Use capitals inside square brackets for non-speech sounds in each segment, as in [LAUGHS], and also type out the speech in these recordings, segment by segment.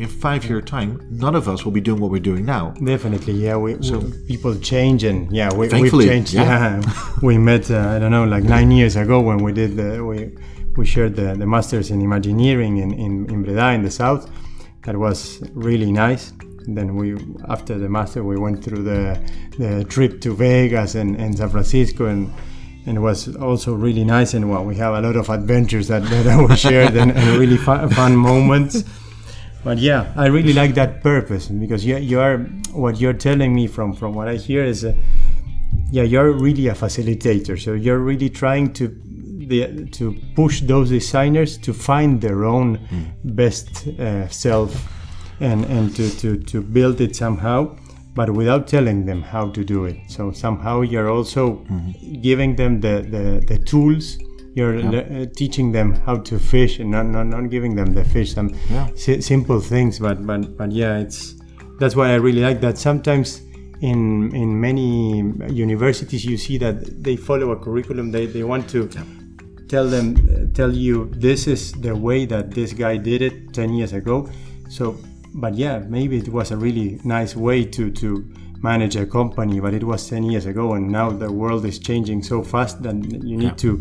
in five year time, none of us will be doing what we're doing now. Definitely, yeah. We, so, we people change, and yeah, we, we've changed. yeah. Yeah, [LAUGHS] we met. Uh, I don't know, like nine years ago when we did the we we shared the, the masters in Imagineering in, in in Breda in the south. That was really nice. Then we after the master we went through the the trip to Vegas and, and San Francisco and and it was also really nice and well we have a lot of adventures that, [LAUGHS] that we shared and, and really fun, fun moments [LAUGHS] but yeah. I really like that purpose because you, you are what you're telling me from from what i hear is uh, yeah you're really a facilitator. So you're really trying to the, to push those designers to find their own best uh, self and and to, to to build it somehow but without telling them how to do it. So somehow you're also giving them the the, the tools you're le- uh, teaching them how to fish and not, not, not giving them the fish some Yeah. si- simple things but, but but yeah it's that's why i really like that sometimes in in many universities you see that they follow a curriculum they, they want to tell them tell you this is the way that this guy did it 10 years ago so but yeah maybe it was a really nice way to to manage a company but it was 10 years ago and now the world is changing so fast that you need Yeah. to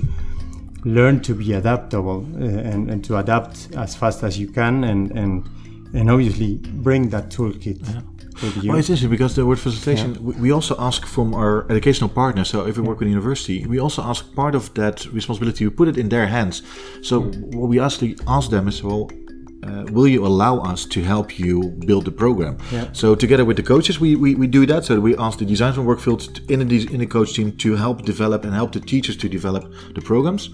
learn to be adaptable uh, and, and to adapt as fast as you can and and and obviously bring that toolkit with you. Well, it's interesting because the word facilitation, we, we also ask from our educational partners. So if we work with a university, we also ask part of that responsibility, we put it in their hands. So what we actually ask them is, well, uh, will you allow us to help you build the program? Yeah. So together with the coaches, we, we, we do that. So we ask the design from Workfield in the, in the coach team to help develop and help the teachers to develop the programs.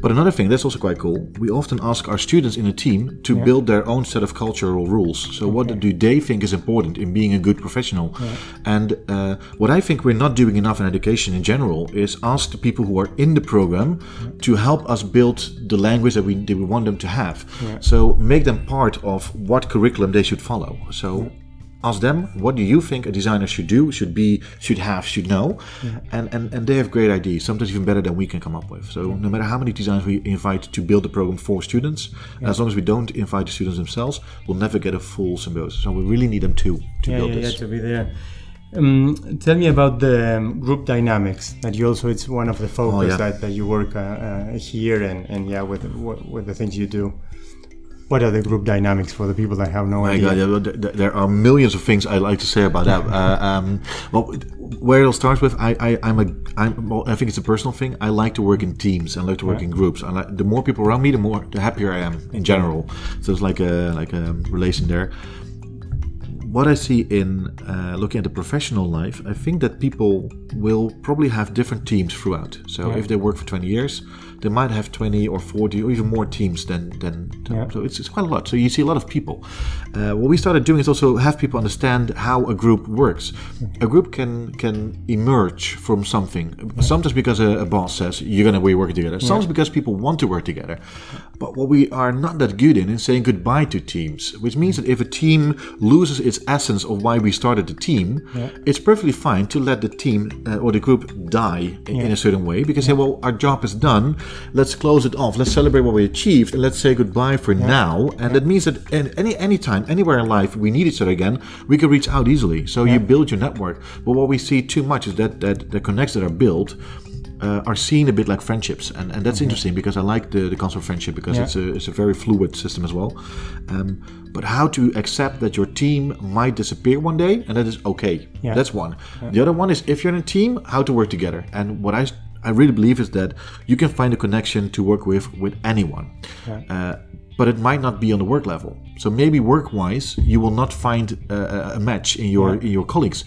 But another thing that's also quite cool, we often ask our students in a team to build their own set of cultural rules. So what do they think is important in being a good professional? And uh, what I think we're not doing enough in education in general is ask the people who are in the program to help us build the language that we, that we want them to have. So make them part of what curriculum they should follow. So ask them what do you think a designer should do should be should have should know and, and and they have great ideas sometimes even better than we can come up with so no matter how many designers we invite to build the program for students as long as we don't invite the students themselves we'll never get a full symbiosis so we really need them too to yeah, build yeah, yeah, to be there. Um, tell me about the um, group dynamics. That you also it's one of the focus Oh, yeah. that, that you work uh, uh, here and, and yeah with with the things you do. What are the group dynamics for the people that have no My idea? God, yeah, well, th- th- there are millions of things I'd like to say about that. Uh, um, well, where it'll start with, I, I, I'm a, I'm, well, I think it's a personal thing. I like to work in teams. I like to work in groups. I like, the more people around me, the more, the happier I am in general. So it's like a, like a relation there. What I see in uh, looking at the professional life, I think that people will probably have different teams throughout. So if they work for 20 years, they might have 20 or 40 or even more teams than than. than- Yeah. So it's, it's quite a lot. So you see a lot of people. Uh, what we started doing is also have people understand how a group works. A group can can emerge from something. Sometimes because a, a boss says you're gonna be working together. Sometimes because people want to work together. But what we are not that good in is saying goodbye to teams, which means that if a team loses its essence of why we started the team, it's perfectly fine to let the team uh, or the group die in, in a certain way because say, well, our job is done. Let's close it off. Let's celebrate what we achieved and let's say goodbye for now. And that means that in any any time, anywhere in life, we need each other again. We can reach out easily. So you build your network. But what we see too much is that that the connects that are built uh, are seen a bit like friendships, and, and that's interesting because I like the, the concept of friendship because Yeah. it's a it's a very fluid system as well. Um, but how to accept that your team might disappear one day, and that is okay. Yeah. That's one. The other one is if you're in a team, how to work together. And what I I really believe is that you can find a connection to work with with anyone. Uh, but it might not be on the work level. So maybe work-wise, you will not find a, a- a match in your in your colleagues.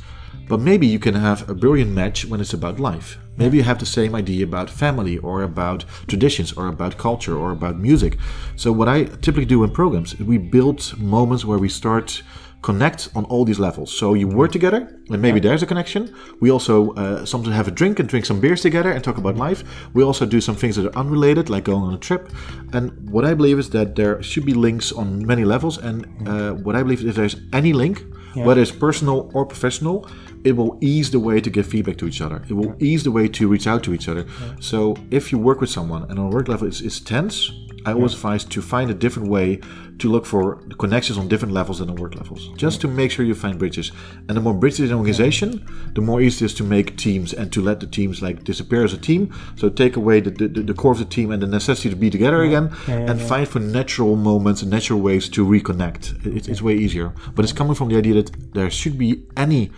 But maybe you can have a brilliant match when it's about life. Maybe you have the same idea about family or about traditions or about culture or about music. So what I typically do in programs, we build moments where we start connect on all these levels. So you work together, and maybe there's a connection. We also uh, sometimes have a drink and drink some beers together and talk about life. We also do some things that are unrelated, like going on a trip. And what I believe is that there should be links on many levels. And uh, what I believe is if there's any link, whether it's personal or professional, it will ease the way to give feedback to each other. It will ease the way to reach out to each other. So if you work with someone and on a work level it's, it's tense, I always advise to find a different way to look for the connections on different levels than on work levels, just to make sure you find bridges. And the more bridges in an organization, the more easy it is to make teams and to let the teams like disappear as a team. So take away the, the, the core of the team and the necessity to be together again, and find for natural moments and natural ways to reconnect. It, it's way easier. But it's coming from the idea that there should be any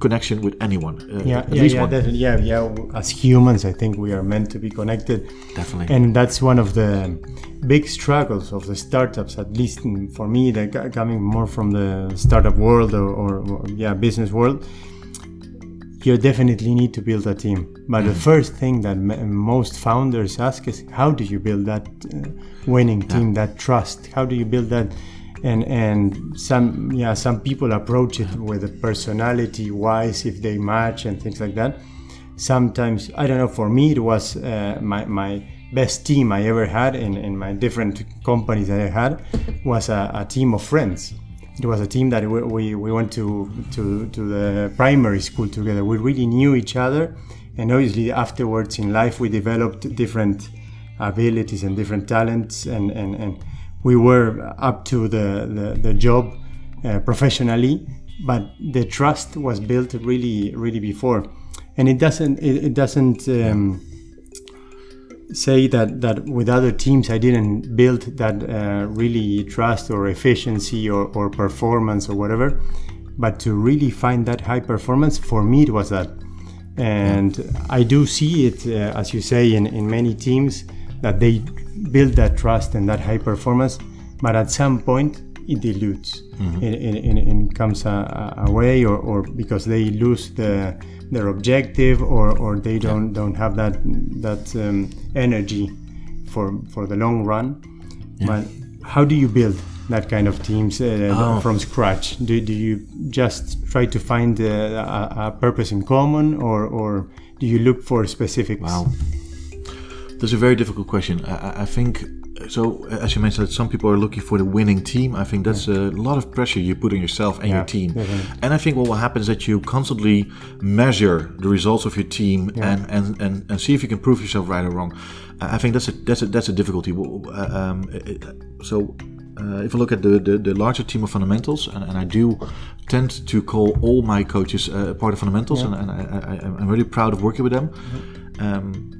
connection with anyone. Uh, yeah, at yeah, least yeah, one. definitely. yeah, yeah. As humans, I think we are meant to be connected. Definitely. And that's one of the big struggles of the startups, at least for me, that coming more from the startup world or, or, or yeah, business world. You definitely need to build a team. But the first thing that m- most founders ask is, how do you build that uh, winning team, that trust? How do you build that? And and some yeah some people approach it with a personality wise if they match and things like that. Sometimes i don't know for me it was uh, my my best team i ever had in in my different companies that i had was a, a team of friends. It was a team that we, we, we went to, to to the primary school together. We really knew each other. And obviously afterwards in life we developed different abilities and different talents and and, and we were up to the, the, the job uh, professionally, but the trust was built really, really before. And it doesn't, it, it doesn't um, say that, that with other teams I didn't build that uh, really trust or efficiency or, or performance or whatever. But to really find that high performance, for me, it was that. And I do see it, uh, as you say, in, in many teams that they build that trust and that high performance, but at some point it dilutes. It, it, it, it comes a, a- away, or, or because they lose the their objective, or, or they don't don't have that that um, energy for for the long run. But how do you build that kind of teams uh, Oh. from scratch? Do, do you just try to find uh, a, a purpose in common, or or do you look for specifics? Wow. That's a very difficult question. I, I- think so. As you mentioned, some people are looking for the winning team. I think that's a lot of pressure you put on yourself and Yeah, your team. definitely. And I think what will happen is that you constantly measure the results of your team and, and, and, and see if you can prove yourself right or wrong. I think that's a that's a that's a difficulty. Uh, Um, so. Uh, if I look at the, the, the larger team of fundamentals, and, and I do tend to call all my coaches uh, part of fundamentals, and, and I, I, I'm really proud of working with them. Um,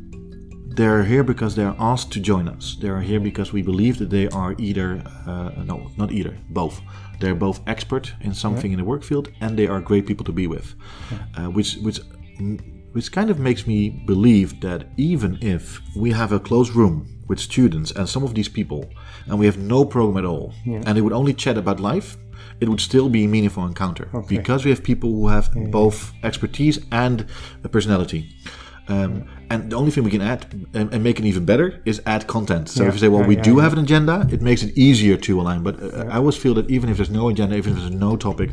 they're here because they're asked to join us. They're here because we believe that they are either, uh, no, not either, both. They're both expert in something in the work field, and they are great people to be with, uh, which which which kind of makes me believe that even if we have a closed room with students and some of these people, and we have no program at all, and they would only chat about life, it would still be a meaningful encounter. Because we have people who have both expertise and a personality. Um, and the only thing we can add and, and make it even better is add content. So if you say, well, yeah, we yeah, do yeah. have an agenda, it makes it easier to align. But uh, I always feel that even if there's no agenda, even if there's no topic,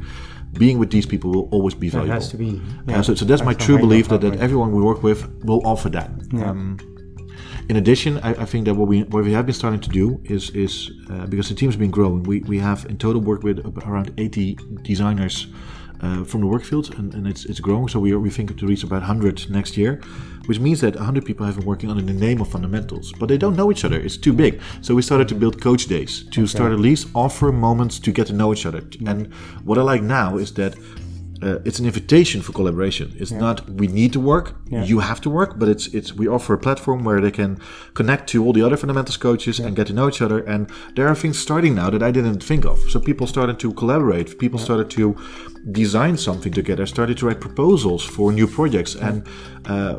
being with these people will always be it valuable. has to be. Uh, so, so that's my That's a true belief that, that everyone we work with will offer that. Um, in addition, I, I think that what we what we have been starting to do is is uh, because the team's been growing. We we have in total worked with around 80 designers uh, from the work field, and, and it's it's growing. So we are, we think to reach about 100 next year, which means that 100 people have been working under the name of fundamentals, but they don't know each other. It's too big. So we started to build coach days to start at least offer moments to get to know each other. And what I like now is that uh, it's an invitation for collaboration. It's not we need to work, you have to work, but it's it's we offer a platform where they can connect to all the other fundamentals coaches and get to know each other. And there are things starting now that I didn't think of. So people started to collaborate. People started to design something together. Started to write proposals for new projects. And uh,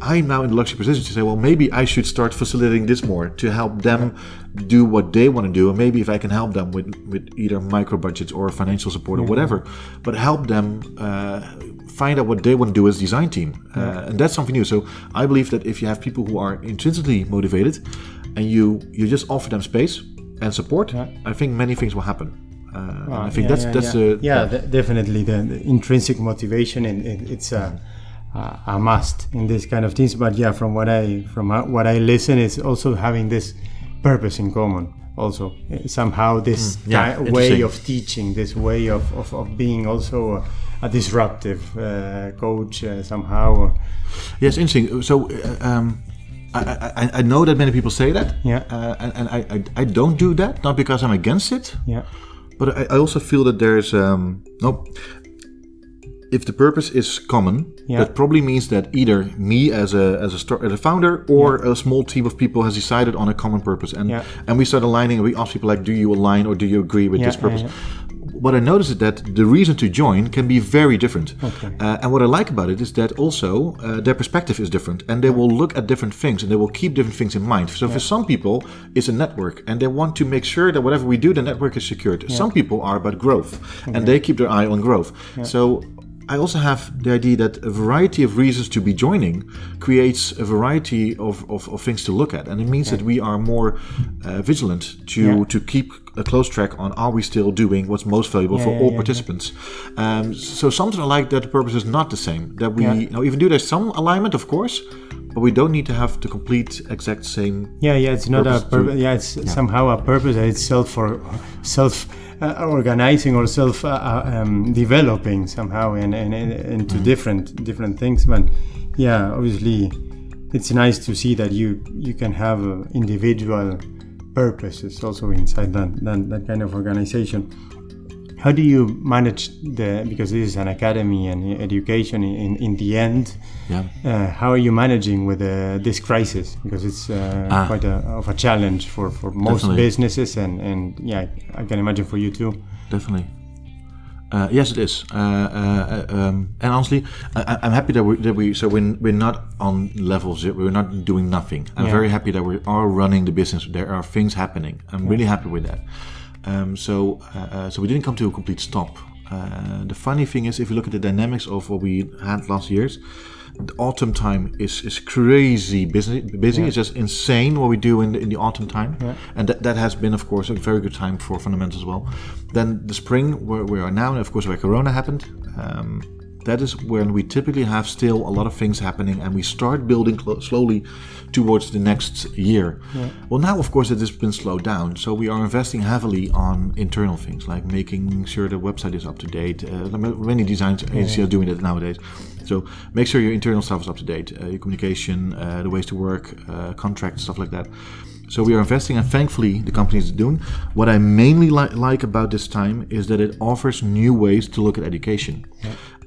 I'm now in the luxury position to say, well, maybe I should start facilitating this more to help them do what they want to do. And maybe if I can help them with with either micro budgets or financial support or whatever, but help them uh, find out what they want to do as design team, uh, and that's something new. So I believe that if you have people who are intrinsically motivated, and you you just offer them space and support, I think many things will happen. Uh, and I think yeah, that's yeah, that's yeah, a yeah, de- definitely the, the intrinsic motivation and it, it's a, a a must in this kind of things. But yeah, from what I from uh, what I listen, is also having this purpose in common. Also, Uh, somehow this Mm, yeah, way of teaching, this way of, of, of being also a, a disruptive uh, coach uh, somehow. Yes, interesting. So, uh, um, I, I, I know that many people say that. Yeah. Uh, and and I, I, I don't do that, not because I'm against it, Yeah. but I, I also feel that there's um no. If the purpose is common, Yeah. that probably means that either me as a as a, star, as a founder or a small team of people has decided on a common purpose, and Yeah. and we start aligning. and We ask people like, do you align or do you agree with Yeah, this purpose? yeah, What I notice is that the reason to join can be very different. Okay. Uh, and what I like about it is that also uh, their perspective is different, and they will look at different things, and they will keep different things in mind. So for some people, it's a network, and they want to make sure that whatever we do, the network is secured. Some people are about growth, and they keep their eye on growth. So. I also have the idea that a variety of reasons to be joining creates a variety of, of, of things to look at. And it means that we are more uh, vigilant to, Yeah. to keep a close track on are we still doing what's most valuable for yeah, all yeah, participants. Um, so something like that the purpose is not the same. That we Yeah. you know, even do there's some alignment, of course, but we don't need to have the complete exact same. Yeah, yeah, it's not a purpose. Yeah, it's somehow a purpose. that It's self for self uh, organizing or self uh, uh, um, developing somehow, and, and, and into different different things. But yeah, obviously, it's nice to see that you you can have individual purposes also inside that, that that kind of organization. How do you manage the because this is an academy and education in, in the end? Yeah. Uh, how are you managing with uh, this crisis? Because it's uh, Ah. quite a, of a challenge for, for most Definitely. businesses, and, and yeah, I can imagine for you too. Definitely. Uh, yes, it is. Uh, uh, um, and honestly, I, I'm happy that we that we so we're, we're not on level zero. We're not doing nothing. I'm Yeah. very happy that we are running the business. There are things happening. I'm really happy with that. Um, so uh, uh, so we didn't come to a complete stop. Uh, the funny thing is, if you look at the dynamics of what we had last years, the autumn time is, is crazy busy. Busy. It's just insane what we do in the, in the autumn time, and that, that has been, of course, a very good time for fundamentals as well. Then the spring, where we are now, and of course, where Corona happened. Um, that is when we typically have still a lot of things happening and we start building slowly towards the next year. Well, now, of course, it has been slowed down. So we are investing heavily on internal things like making sure the website is up to date. Uh, many design agencies are doing that nowadays. So make sure your internal stuff is up to date, uh, your communication, uh, the ways to work, uh, contracts, stuff like that. So we are investing, and thankfully the company is doing. What I mainly li- like about this time is that it offers new ways to look at education.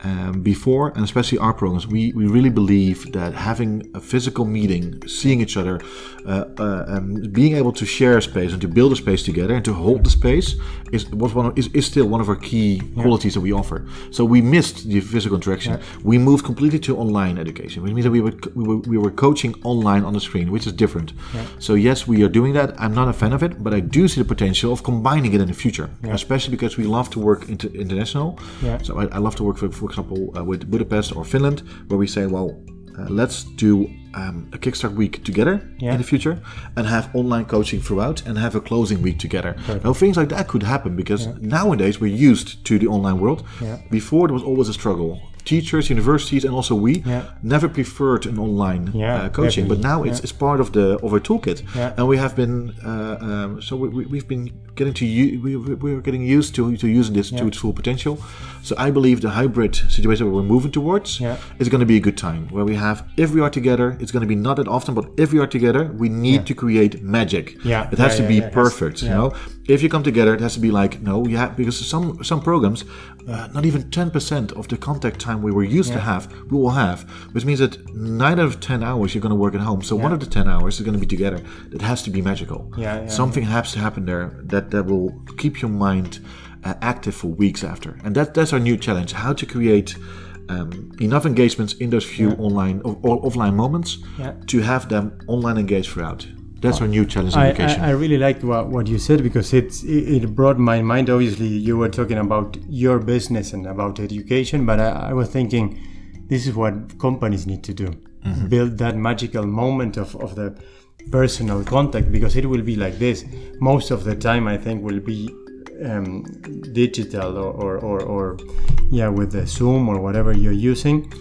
Um, before, and especially our programs, we, we really believe that having a physical meeting, seeing each other, uh, uh, um, being able to share a space and to build a space together and to hold the space is was one of, is, is still one of our key qualities that we offer. So we missed the physical interaction. We moved completely to online education, which means that we were, we were we were coaching online on the screen, which is different. So yes, we are doing that. I'm not a fan of it, but I do see the potential of combining it in the future, especially because we love to work inter- international. Yeah. So I, I love to work, for, for example, uh, with Budapest or Finland, where we say, well, uh, let's do um, a Kickstart week together Yeah. in the future and have online coaching throughout and have a closing week together. Now, things like that could happen because nowadays we're used to the online world. Yeah. Before, it was always a struggle. Teachers, universities, and also we Yeah. never preferred an online Yeah, uh, coaching, but now it's, it's part of the of our toolkit, Yeah. and we have been uh, um, so we, we, we've been getting to u- we, we- we're getting used to to using this to its full potential. So I believe the hybrid situation where we're moving towards Yeah. is going to be a good time where we have if we are together, it's going to be not that often, but if we are together, we need to create magic. Yeah, it has yeah, to yeah, be yeah, perfect. You yeah. know, if you come together, it has to be like no, yeah, because some some programs, uh, not even ten percent of the contact time we were used to have, we will have, which means that nine out of ten hours you're going to work at home. So one of the ten hours is going to be together. That has to be magical. Yeah, yeah, Something has to happen there that that will keep your mind uh, active for weeks after, and that that's our new challenge: how to create. Um, enough engagements in those few online or, or offline moments Yeah. to have them online engaged throughout. That's our new challenge in I, education. I, I really liked what, what you said because it's, it, it brought my mind. Obviously, you were talking about your business and about education, but I, I was thinking this is what companies need to do build that magical moment of, of the personal contact because it will be like this. Most of the time, I think, will be um, digital or, or, or, or, yeah, with the Zoom or whatever you're using.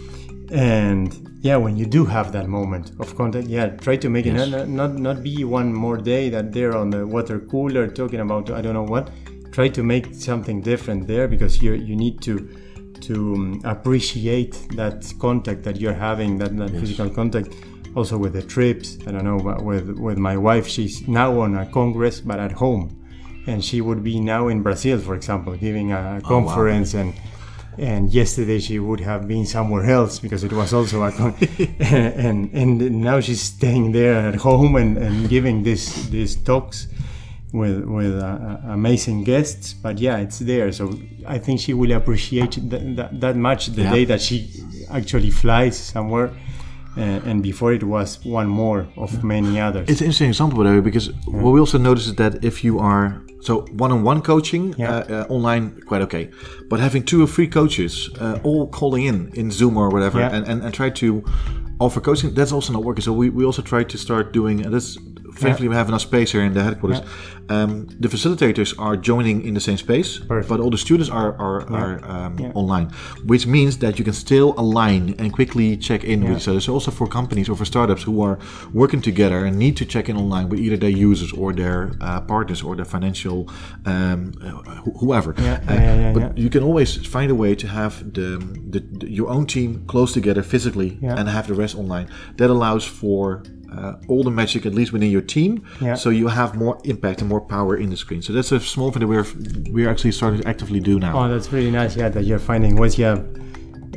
And yeah, when you do have that moment of contact, yeah, try to make it not, not not be one more day that they're on the water cooler talking about I don't know what. Try to make something different there because you you need to to um, appreciate that contact that you're having, that, that physical contact. also with the trips. I don't know, but with with my wife, she's now on a congress, but at home, and she would be now in Brazil, for example, giving a conference and. And yesterday she would have been somewhere else because it was also a con- [LAUGHS] and and now she's staying there at home and, and giving this these talks with with uh, uh, amazing guests. But yeah, it's there. So I think she will appreciate th- that, that much the Yeah. day that she actually flies somewhere. Uh, and before it was one more of many others. It's an interesting example, by the way, because what we also notice is that if you are so one-on-one coaching Yeah. uh, uh, online, quite okay, but having two or three coaches uh, all calling in in Zoom or whatever, Yeah. and, and, and try to offer coaching, that's also not working. So we, we also try to start doing, and that's thankfully we have enough space here in the headquarters. Um, the facilitators are joining in the same space, Perfect. but all the students are are, are um, Yeah. online, which means that you can still align and quickly check in with each other. So also for companies or for startups who are working together and need to check in online with either their users or their uh, partners or their financial um, uh, wh- whoever. Yeah, Uh, yeah, yeah, yeah, but yeah. you can always find a way to have the, the, the your own team close together physically Yeah. and have the rest online. That allows for uh, all the magic, at least within your team, Yeah. so you have more impact and more power in the screen. So that's a small thing that we're we're actually starting to actively do now. Oh, that's really nice. Yeah, that you're finding ways. Yeah,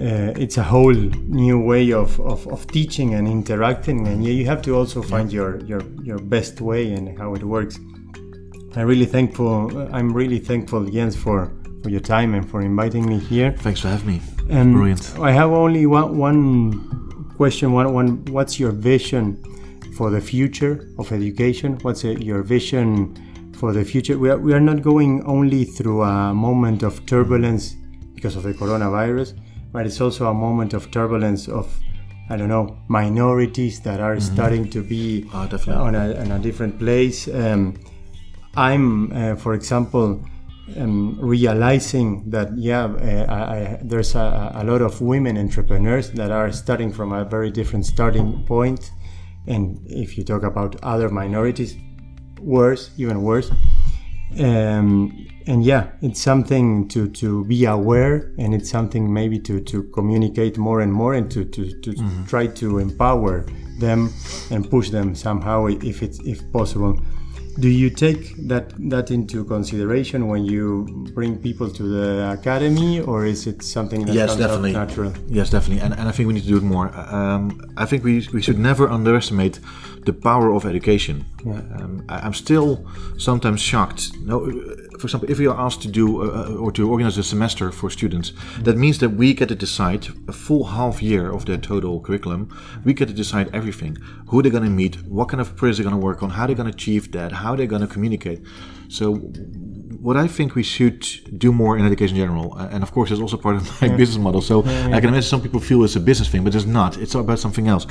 uh, it's a whole new way of, of, of teaching and interacting, and yeah, you have to also find your, your your best way and how it works. I'm really thankful. I'm really thankful, Jens, for for your time and for inviting me here. Thanks for having me. And Brilliant. I have only one, one question. One, one, what's your vision for the future of education? What's uh, your vision for the future? We are, we are not going only through a moment of turbulence because of the coronavirus, but it's also a moment of turbulence of, I don't know, minorities that are starting to be definitely. on a, on a different place. Um, I'm, uh, for example, um, realizing that yeah, uh, I, I, there's a, a lot of women entrepreneurs that are starting from a very different starting point, and if you talk about other minorities, worse, even worse. Um, and yeah, it's something to, to be aware, and it's something maybe to, to communicate more and more, and to, to, to try to empower them and push them somehow if it's if possible. Do you take that that into consideration when you bring people to the academy, or is it something that Yes, comes definitely. out natural? Yes, definitely, and, and I think we need to do it more. Um, I think we, we should never underestimate the power of education. Um, I, I'm still sometimes shocked. No, uh, for example, if we are asked to do uh, or to organize a semester for students, that means that we get to decide a full half year of their total curriculum. We get to decide everything: who they're going to meet, what kind of projects they're going to work on, how they're going to achieve that, how they're going to communicate. So what I think we should do more in education in general, uh, and of course, it's also part of my business model. So I can imagine some people feel it's a business thing, but it's not. It's about something else.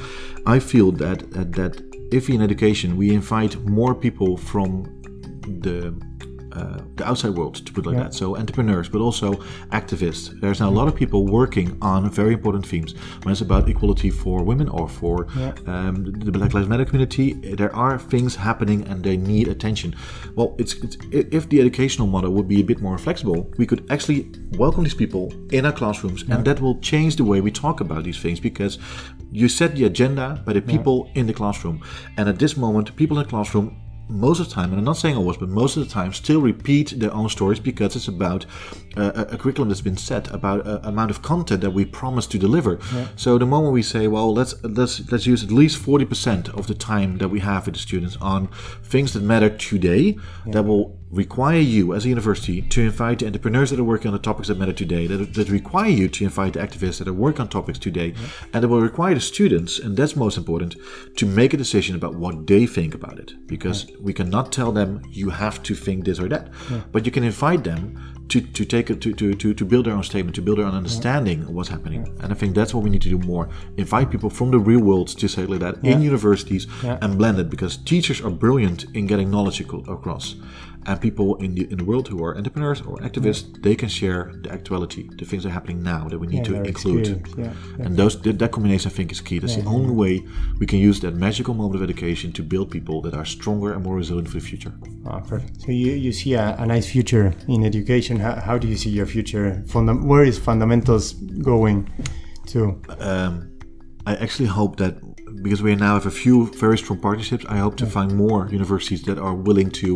I feel that uh, that if in education we invite more people from the uh, the outside world, to put it like that. So entrepreneurs, but also activists. There's now a lot of people working on very important themes. When it's about equality for women or for um, the Black Lives Matter community, there are things happening and they need attention. Well, it's, it's if the educational model would be a bit more flexible, we could actually welcome these people in our classrooms, and that will change the way we talk about these things because you set the agenda by the people in the classroom, and at this moment, people in the classroom most of the time, and I'm not saying always, but most of the time, still repeat their own stories because it's about uh, a, curriculum that's been set, about a amount of content that we promise to deliver. So the moment we say, well, let's let's let's use at least 40% of the time that we have with the students on things that matter today, that will require you as a university to invite the entrepreneurs that are working on the topics that matter today, that, that require you to invite the activists that are working on topics today, and it will require the students, and that's most important, to make a decision about what they think about it. Because we cannot tell them you have to think this or that, but you can invite them to, to take it to, to, to, to build their own statement, to build their own understanding of what's happening. And I think that's what we need to do more. Invite people from the real world to say like that in universities and blend it because teachers are brilliant in getting knowledge across. And people in the in the world who are entrepreneurs or activists, they can share the actuality, the things that are happening now that we need to include. yeah, And those that, that combination, I think, is key. That's the only way we can use that magical moment of education to build people that are stronger and more resilient for the future. Ah, perfect. So you, you see a, a nice future in education. How, how do you see your future? Fundam- where is fundamentals going to? um, I actually hope that because we now have a few very strong partnerships, I hope to find more universities that are willing to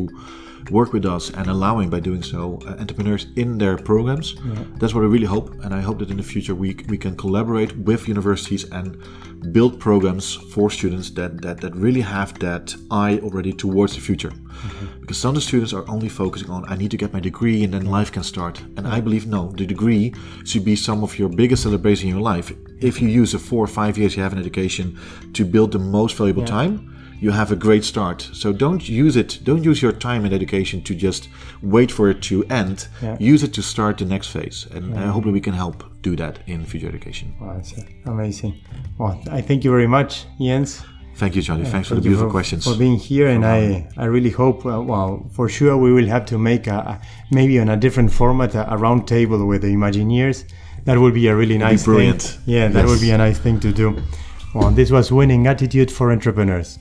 work with us and allowing by doing so uh, entrepreneurs in their programs. That's what I really hope, and I hope that in the future we we can collaborate with universities and build programs for students that that, that really have that eye already towards the future. Because some of the students are only focusing on I need to get my degree and then life can start. And I believe no, the degree should be some of your biggest celebration in your life. If you use the four or five years you have in education to build the most valuable time, you have a great start. So don't use it. Don't use your time in education to just wait for it to end. Yeah. Use it to start the next phase. And I hope that we can help do that in future education. Wow, that's uh, amazing. Well, I thank you very much, Jens. Thank you, Charlie. Thanks for the beautiful for, questions. for being here, and I, I really hope. Uh, well, for sure, we will have to make a, a- maybe on a different format a, a round table with the Imagineers. That would be a really nice brilliant. thing. Yeah, that Yes. would be a nice thing to do. Well, this was winning attitude for entrepreneurs.